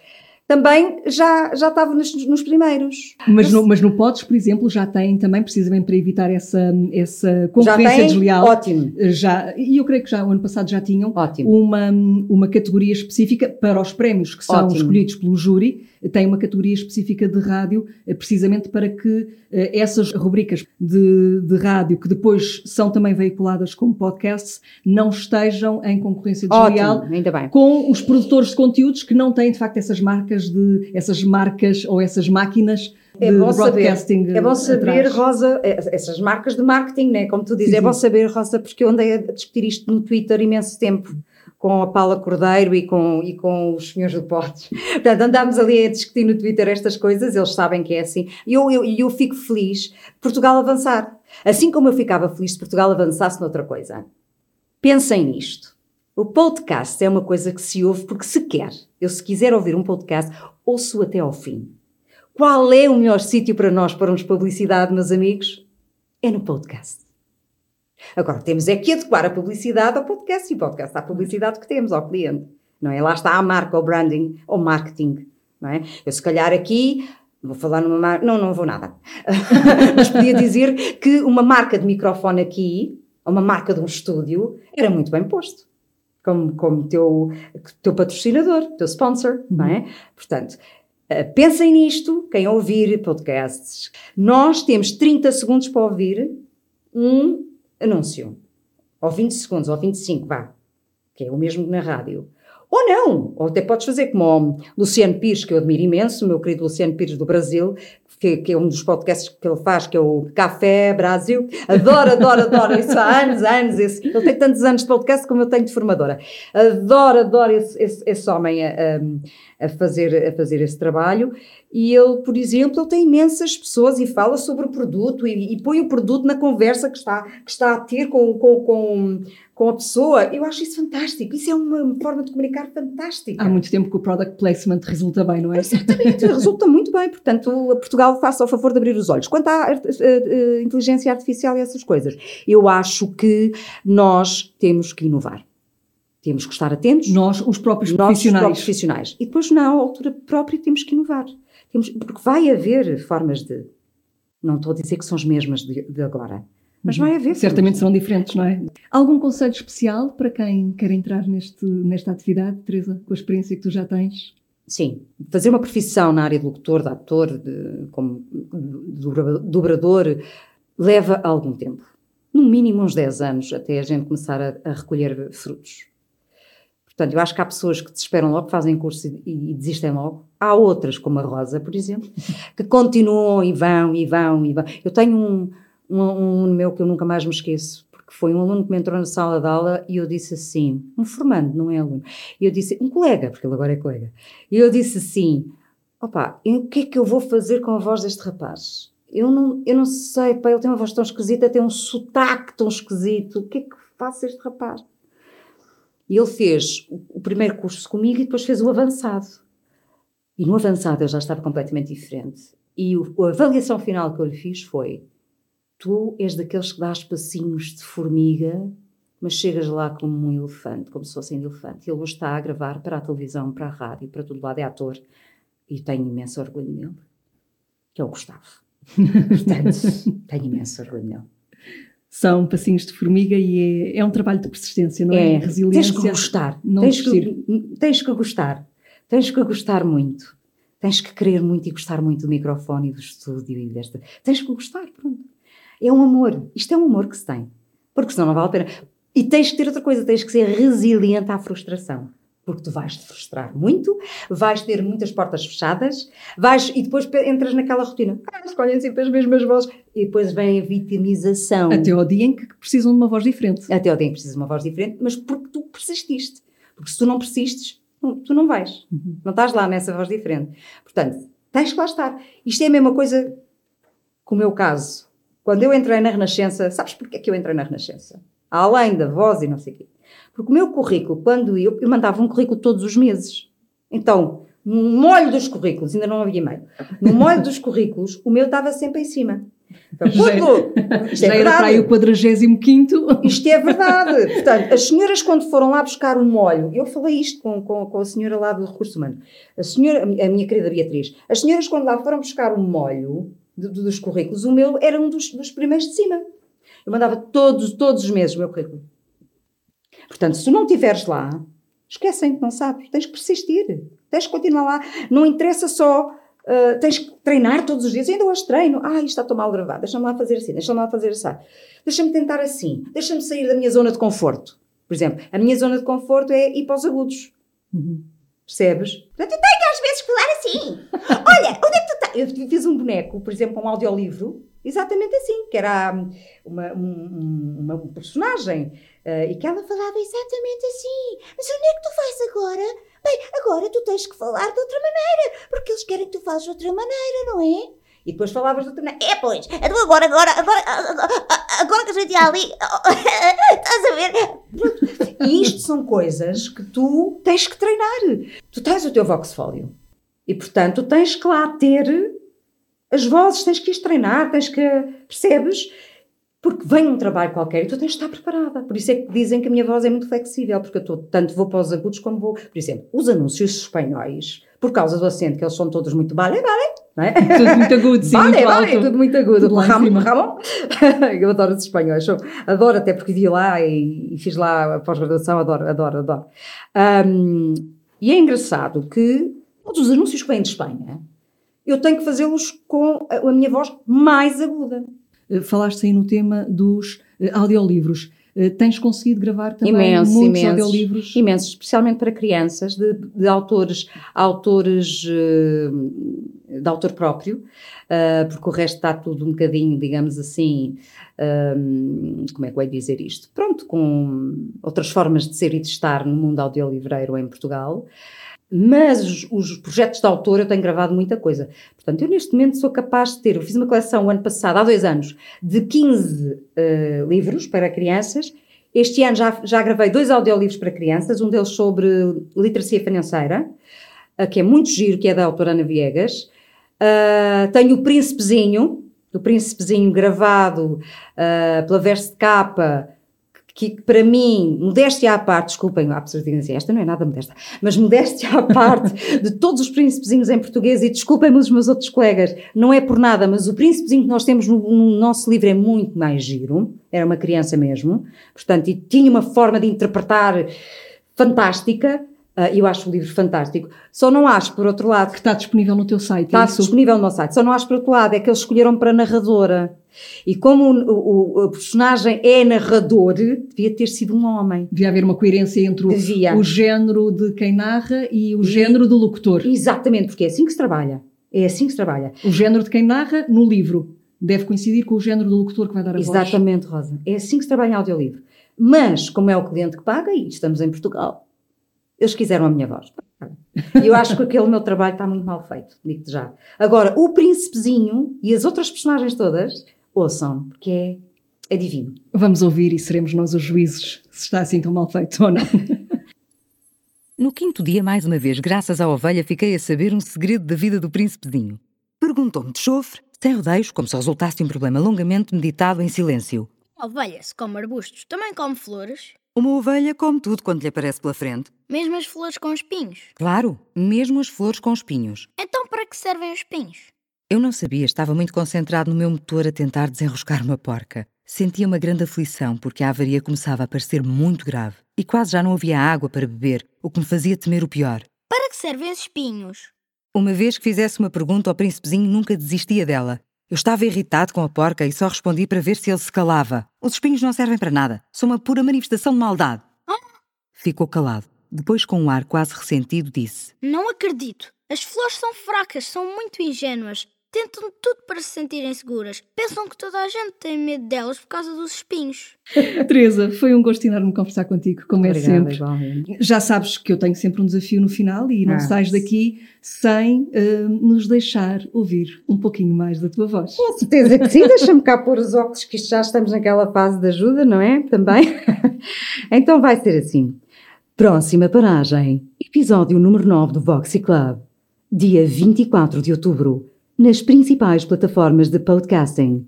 também já, já estava nos, nos primeiros. Mas no, mas no Pods, por exemplo, já tem também, precisamente para evitar essa, essa concorrência já tem? desleal. Ótimo. Já, e eu creio que já o ano passado já tinham Ótimo. uma, uma categoria específica para os prémios que são Ótimo. escolhidos pelo júri. Tem uma categoria específica de rádio, eh, precisamente para que eh, essas rubricas de, de rádio, que depois são também veiculadas como podcasts, não estejam em concorrência desleal Ótimo, ainda bem. com os produtores de conteúdos que não têm de facto essas marcas de essas marcas ou essas máquinas É bom saber, broadcasting é bom saber, atrás. Rosa, eh, essas marcas de marketing, né? como tu dizes, Sim, é bom sim. saber, Rosa, porque eu andei a discutir isto no Twitter imenso tempo com a Paula Cordeiro e com, e com os senhores do Potes. Portanto, andámos ali a discutir no Twitter estas coisas, eles sabem que é assim. E eu, eu, eu fico feliz de Portugal avançar. Assim como eu ficava feliz se Portugal avançasse noutra coisa. Pensem nisto. O podcast é uma coisa que se ouve porque se quer. Eu, se quiser ouvir um podcast, ouço até ao fim. Qual é o melhor sítio para nós pormos publicidade, meus amigos? É no podcast. Agora, temos é que adequar a publicidade ao podcast e o podcast à publicidade que temos ao cliente. Não é? Lá está a marca, o branding, o marketing. Não é? Eu, se calhar, aqui vou falar numa marca. Não, não vou nada. Mas podia dizer que uma marca de microfone aqui, uma marca de um estúdio, era muito bem posto. Como, como teu, teu patrocinador, teu sponsor, não é? Portanto, eh, pensem nisto, quem ouvir podcasts. Nós temos 30 segundos para ouvir um anúncio. Ou 20 segundos, ou 25, vá. Que é o mesmo que na rádio. Ou não, ou até podes fazer como o Luciano Pires, que eu admiro imenso, o meu querido Luciano Pires do Brasil, que, que é um dos podcasts que ele faz, que é o Café Brasil. Adoro, adoro, adoro. Isso há anos, anos. Esse, ele tem tantos anos de podcast como eu tenho de formadora. Adoro, adoro esse, esse, esse homem a, a fazer, a fazer esse trabalho. E ele, por exemplo, ele tem imensas pessoas e fala sobre o produto e, e põe o produto na conversa que está, que está a ter com, com, com, com a pessoa. Eu acho isso fantástico. Isso é uma forma de comunicar fantástica. Há muito tempo que o product placement resulta bem, não é? Exatamente, resulta muito bem. Portanto, Portugal faça o favor de abrir os olhos. Quanto à eh, eh, inteligência artificial e essas coisas, eu acho que nós temos que inovar. Temos que estar atentos. Nós, os próprios Nós, os profissionais. próprios profissionais. E depois, na altura própria, temos que inovar. Temos, porque vai haver formas de. Não estou a dizer que são as mesmas de, de agora, mas vai haver. Certamente serão diferentes, não é? Algum conselho especial para quem quer entrar neste, nesta atividade, Teresa, com a experiência que tu já tens? Sim, fazer uma profissão na área de locutor, de ator, de, como dobra- dobrador, leva algum tempo. No mínimo uns 10 anos, até a gente começar a, a recolher frutos. Portanto, eu acho que há pessoas que desesperam logo, fazem curso e, e desistem logo. Há outras, como a Rosa, por exemplo, que continuam e vão, e vão, e vão. Eu tenho um, um, um aluno meu que eu nunca mais me esqueço, porque foi um aluno que me entrou na sala de aula e eu disse assim, um formando, não é aluno, e eu disse, um colega, porque ele agora é colega, e eu disse assim, opa, e o que é que eu vou fazer com a voz deste rapaz? Eu não, eu não sei, pá, ele tem uma voz tão esquisita, tem um sotaque tão esquisito, o que é que faço este rapaz? E ele fez o primeiro curso comigo e depois fez o avançado. E no avançado eu já estava completamente diferente. E o, a avaliação final que eu lhe fiz foi: tu és daqueles que dás passinhos de formiga, mas chegas lá como um elefante, como se fosse um elefante. Ele hoje está a gravar para a televisão, para a rádio, para todo lado, é ator. E tenho imenso orgulho nele, que é o Gustavo. Portanto, tenho imenso orgulho nele. São passinhos de formiga e é, é um trabalho de persistência, não é? É, Resiliência. tens que gostar. não tens, que, tens que gostar. Tens que gostar muito. Tens que querer muito e gostar muito do microfone e do estúdio e desta. Tens que gostar, pronto. É um amor. Isto é um amor que se tem. Porque senão não vale a pena. E tens que ter outra coisa, tens que ser resiliente à frustração. Porque tu vais te frustrar muito, vais ter muitas portas fechadas, vais e depois entras naquela rotina. Ah, escolhem sempre as mesmas vozes. E depois vem a vitimização. Até ao dia em que precisam de uma voz diferente. Até ao dia em que precisas de uma voz diferente, mas porque tu persististe. Porque se tu não persistes, tu não vais. Não estás lá nessa voz diferente. Portanto, tens que lá estar. Isto é a mesma coisa que o meu caso. Quando eu entrei na Renascença, sabes porque é que eu entrei na Renascença? Além da voz e não sei o quê. Porque o meu currículo, quando eu, eu mandava um currículo todos os meses. Então, no molho dos currículos, ainda não havia e-mail, no molho dos currículos, o meu estava sempre em cima. Já, isto é já era para aí o 45 Isto é verdade. Portanto, as senhoras, quando foram lá buscar um molho, eu falei isto com, com, com a senhora lá do Recurso Humano, a, senhora, a minha querida Beatriz, as senhoras, quando lá foram buscar um molho de, de, dos currículos, o meu era um dos, dos primeiros de cima. Eu mandava todos, todos os meses o meu currículo. Portanto, se tu não estiveres lá, esquecem que não sabes. Tens que persistir. Tens que continuar lá. Não interessa só Uh, tens que treinar todos os dias. Eu ainda hoje treino. Ah, isto está tão mal gravado. Deixa-me lá fazer assim, deixa-me lá fazer assim. Deixa-me tentar assim. Deixa-me sair da minha zona de conforto. Por exemplo, a minha zona de conforto é ir para os agudos. Uhum. Percebes? Portanto, eu tenho às vezes que falar assim. Olha, onde é que tu estás? Eu fiz um boneco, por exemplo, um audiolivro, exatamente assim, que era uma, uma, uma personagem, uh, e que ela falava exatamente assim. Mas onde é que tu fazes agora? Bem, agora tu tens que falar de outra maneira, porque eles querem que tu fales de outra maneira, não é? E depois falavas de outra maneira. É, pois, então agora, agora, agora, agora que a gente ia ali, estás a ver? E isto são coisas que tu tens que treinar. Tu tens o teu voxfólio. E, portanto, tens que lá ter as vozes, tens que ir treinar, tens que. Percebes? Porque vem um trabalho qualquer e tu tens de estar preparada. Por isso é que dizem que a minha voz é muito flexível, porque eu tô, tanto vou para os agudos como vou. Por exemplo, os anúncios espanhóis, por causa do acento, que eles são todos muito vale, vale, não é? Tudo muito agudo, sim. Vale, muito vale, alto. tudo muito agudo. Tudo Ramon. Ramon. eu adoro os espanhóis. Adoro, até porque vi lá e, e fiz lá a pós-graduação, adoro, adoro, adoro. Ahm, e é engraçado que todos os anúncios que vêm de Espanha, eu tenho que fazê-los com a, a minha voz mais aguda. Eh, Falaste aí no tema dos eh, audiolivros. Eh, Tens conseguido gravar também Imenso, muitos imensos, audiolivros? imensos, especialmente para crianças, de, de autores, autores de autor próprio, porque o resto está tudo um bocadinho, digamos assim, como é que eu ia dizer isto? Pronto, com outras formas de ser e de estar no mundo audiolivreiro em Portugal. Mas os, os projetos de autor eu tenho gravado muita coisa. Portanto, eu neste momento sou capaz de ter. Eu fiz uma coleção ano passado, há dois anos, de 15 eh, livros para crianças. Este ano já, já gravei dois audiolivros para crianças, um deles sobre literacia financeira, eh, que é muito giro, que é da autora Ana Viegas. Ah, tenho o Príncipezinho, o Príncipezinho gravado pela Verso de Capa, que para mim, modéstia à parte, desculpem, há pessoas que dizem assim, esta não é nada modesta, mas modéstia à parte de todos os príncipezinhos em português, e desculpem-me os meus outros colegas, não é por nada, mas o príncipezinho que nós temos no, no nosso livro é muito mais giro, era uma criança mesmo, portanto, e tinha uma forma de interpretar fantástica, ah, eu acho o livro fantástico. Só não acho, por outro lado, Que está disponível no teu site, Está é disponível no meu site. Só não acho por outro lado, é que eles escolheram para narradora. E como o, o- o personagem é narrador, devia ter sido um homem. Devia haver uma coerência entre o, o género de quem narra e o género do locutor. Exatamente, porque é assim que se trabalha. É assim que se trabalha. O género de quem narra no livro deve coincidir com o género do locutor que vai dar a voz. Exatamente, Rosa. É assim que se trabalha em audiolivro. Mas, como é o cliente que paga, e estamos em Portugal, eles quiseram a minha voz. E eu acho que aquele meu trabalho está muito mal feito, digo-te já. Agora, o príncipezinho e as outras personagens todas, ouçam, porque é, é divino. Vamos ouvir e seremos nós os juízes se está assim tão mal feito ou não. No quinto dia, mais uma vez, graças à ovelha, fiquei a saber um segredo da vida do príncipezinho. Perguntou-me de chofre, sem rodeios, como se resultasse um problema longamente meditado em silêncio. Ovelha, se come arbustos, também come flores. Uma ovelha come tudo quando lhe aparece pela frente. Mesmo as flores com espinhos. Claro, mesmo as flores com espinhos. Então para que servem os espinhos? Eu não sabia, estava muito concentrado no meu motor a tentar desenroscar uma porca. Sentia uma grande aflição porque a avaria começava a parecer muito grave e quase já não havia água para beber, o que me fazia temer o pior. Para que servem os espinhos? Uma vez que fizesse uma pergunta ao príncipezinho, nunca desistia dela. Eu estava irritado com a porca e só respondi para ver se ele se calava. Os espinhos não servem para nada, são uma pura manifestação de maldade. Ficou calado. Depois, com um ar quase ressentido, disse: Não acredito. As flores são fracas, são muito ingênuas. Tentam tudo para se sentirem seguras. Pensam que toda a gente tem medo delas por causa dos espinhos. Teresa, foi um gosto enorme conversar contigo, como é Obrigada, sempre. igualmente. Já sabes que eu tenho sempre um desafio no final e não Ah, sais daqui sem eh, nos deixar ouvir um pouquinho mais da tua voz. Com certeza que sim, deixa-me cá pôr os óculos, que isto já estamos naquela fase de ajuda, não é? Também. então vai ser assim. Próxima paragem, episódio número 9 do Voxy Club, dia 24 de outubro, nas principais plataformas de podcasting.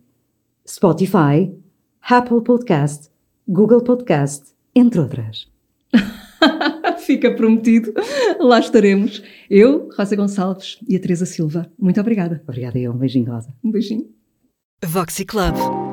Spotify, Apple Podcast, Google Podcast, entre outras. Fica prometido. Lá estaremos. Eu, Rosa Gonçalves e a Teresa Silva. Muito obrigada. Obrigada, eu. Um beijinho, Rosa. Um beijinho. Voxy Club.